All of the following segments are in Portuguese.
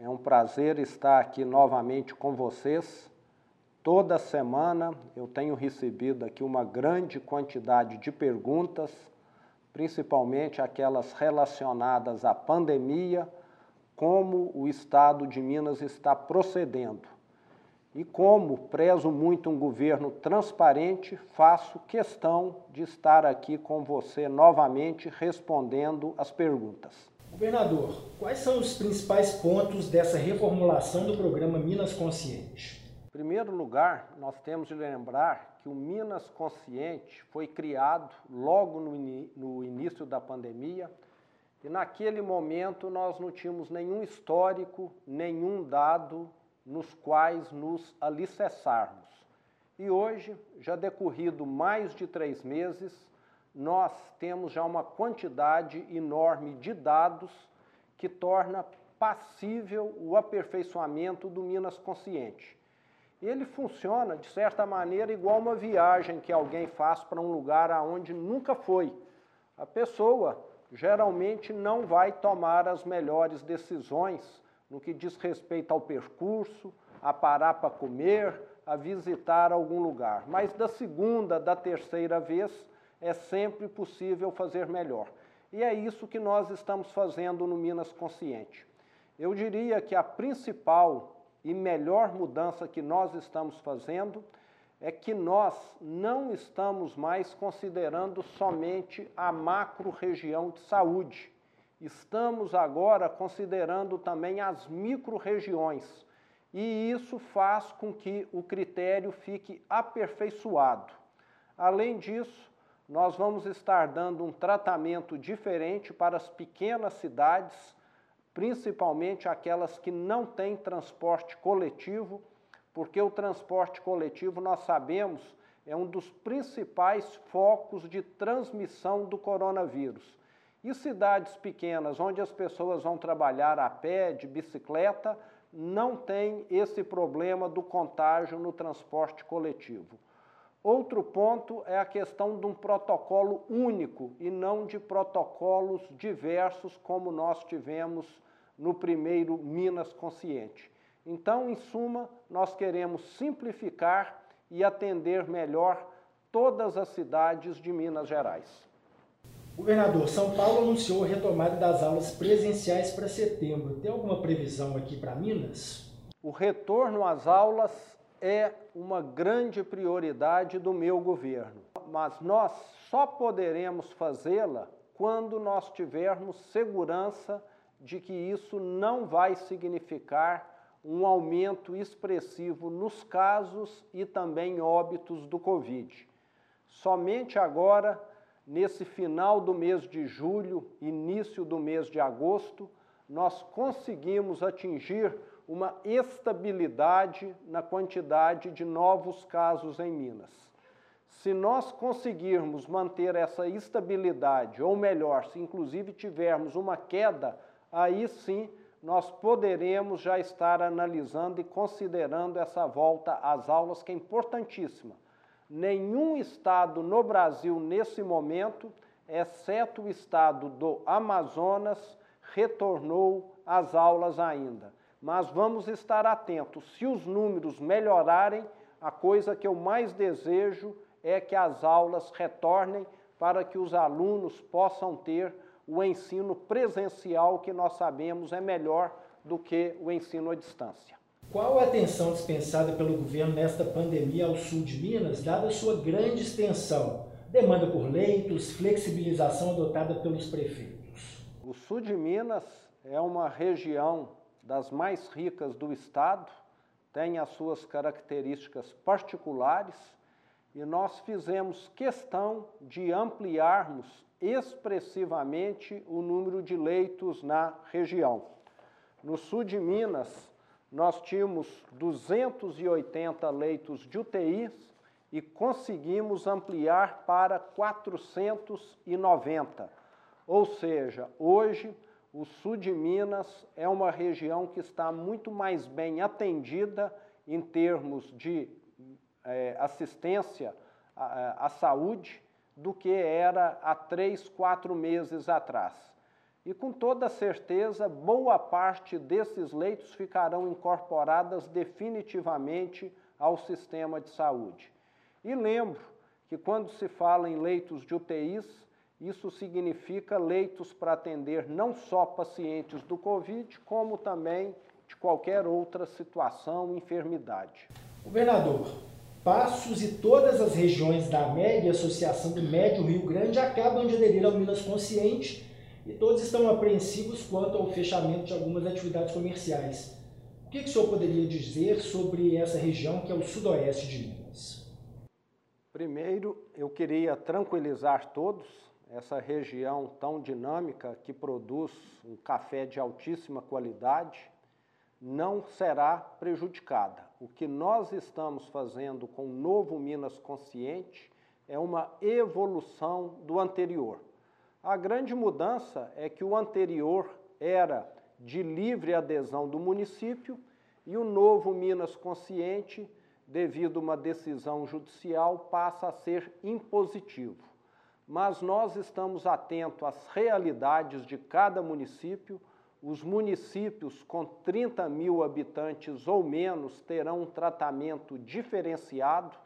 é um prazer estar aqui novamente com vocês. Toda semana eu tenho recebido aqui uma grande quantidade de perguntas, principalmente aquelas relacionadas à pandemia, como o Estado de Minas está procedendo. E como prezo muito um governo transparente, faço questão de estar aqui com você novamente respondendo as perguntas. Governador, quais são os principais pontos dessa reformulação do programa Minas Consciente? Em primeiro lugar, nós temos de lembrar que o Minas Consciente foi criado logo no, no início da pandemia e naquele momento nós não tínhamos nenhum histórico, nenhum dado nos quais nos alicerçarmos. E hoje, já decorrido mais de três meses, nós temos já uma quantidade enorme de dados que torna passível o aperfeiçoamento do Minas Consciente. Ele funciona, de certa maneira, igual uma viagem que alguém faz para um lugar aonde nunca foi. A pessoa geralmente não vai tomar as melhores decisões no que diz respeito ao percurso, a parar para comer, a visitar algum lugar. Mas da segunda, da terceira vez, é sempre possível fazer melhor. E é isso que nós estamos fazendo no Minas Consciente. Eu diria que a principal e melhor mudança que nós estamos fazendo é que nós não estamos mais considerando somente a macro-região de saúde Estamos agora considerando também as micro-regiões, e isso faz com que o critério fique aperfeiçoado. Além disso, nós vamos estar dando um tratamento diferente para as pequenas cidades, principalmente aquelas que não têm transporte coletivo, porque o transporte coletivo, nós sabemos, é um dos principais focos de transmissão do coronavírus. E cidades pequenas, onde as pessoas vão trabalhar a pé, de bicicleta, não tem esse problema do contágio no transporte coletivo. Outro ponto é a questão de um protocolo único e não de protocolos diversos, como nós tivemos no primeiro Minas Consciente. Então, em suma, nós queremos simplificar e atender melhor todas as cidades de Minas Gerais. Governador, São Paulo anunciou a retomada das aulas presenciais para setembro. Tem alguma previsão aqui para Minas? O retorno às aulas é uma grande prioridade do meu governo, mas nós só poderemos fazê-la quando nós tivermos segurança de que isso não vai significar um aumento expressivo nos casos e também óbitos do Covid. Somente agora nesse final do mês de julho, início do mês de agosto, nós conseguimos atingir uma estabilidade na quantidade de novos casos em Minas. Se nós conseguirmos manter essa estabilidade, ou melhor, se inclusive tivermos uma queda, aí sim nós poderemos já estar analisando e considerando essa volta às aulas, que é importantíssima nenhum estado no Brasil nesse momento, exceto o estado do Amazonas, retornou às aulas ainda. Mas vamos estar atentos. Se os números melhorarem, a coisa que eu mais desejo é que as aulas retornem para que os alunos possam ter o ensino presencial, que nós sabemos é melhor do que o ensino à distância. Qual a atenção dispensada pelo governo nesta pandemia ao sul de Minas, dada a sua grande extensão? Demanda por leitos, flexibilização adotada pelos prefeitos. O sul de Minas é uma região das mais ricas do estado, tem as suas características particulares e nós fizemos questão de ampliarmos expressivamente o número de leitos na região. No sul de Minas, nós tínhamos 280 leitos de UTI e conseguimos ampliar para 490. Ou seja, hoje o sul de Minas é uma região que está muito mais bem atendida em termos de é, assistência à, à saúde do que era há três, quatro meses atrás. e com toda certeza boa parte desses leitos ficarão incorporadas definitivamente ao sistema de saúde. E lembro que quando se fala em leitos de UTIs, isso significa leitos para atender não só pacientes do Covid, como também de qualquer outra situação, enfermidade. Governador, Passos e todas as regiões da Média Associação do Médio Rio Grande acabam de aderir ao Minas Consciente e todos estão apreensivos quanto ao fechamento de algumas atividades comerciais. O que, que o senhor poderia dizer sobre essa região que é o sudoeste de Minas? Primeiro, eu queria tranquilizar todos. Essa região tão dinâmica que produz um café de altíssima qualidade não será prejudicada. O que nós estamos fazendo com o novo Minas Consciente é uma evolução do anterior. A grande mudança é que o anterior era de livre adesão do município e o novo Minas Consciente, devido a uma decisão judicial, passa a ser impositivo. Mas nós estamos atentos às realidades de cada município. Os municípios com 30 mil habitantes ou menos terão um tratamento diferenciado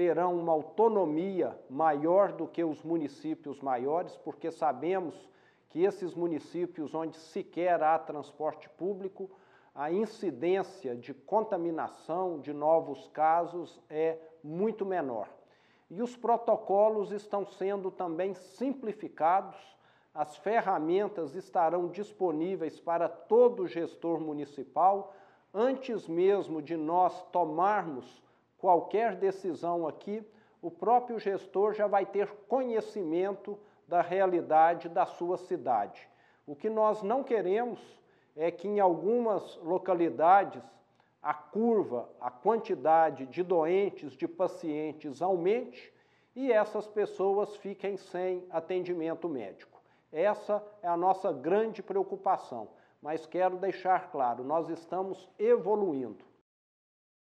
terão uma autonomia maior do que os municípios maiores, porque sabemos que esses municípios onde sequer há transporte público, a incidência de contaminação de novos casos é muito menor. E os protocolos estão sendo também simplificados, as ferramentas estarão disponíveis para todo gestor municipal, antes mesmo de nós tomarmos qualquer decisão aqui, o próprio gestor já vai ter conhecimento da realidade da sua cidade. O que nós não queremos é que em algumas localidades a curva, a quantidade de doentes, de pacientes aumente e essas pessoas fiquem sem atendimento médico. Essa é a nossa grande preocupação, mas quero deixar claro, nós estamos evoluindo.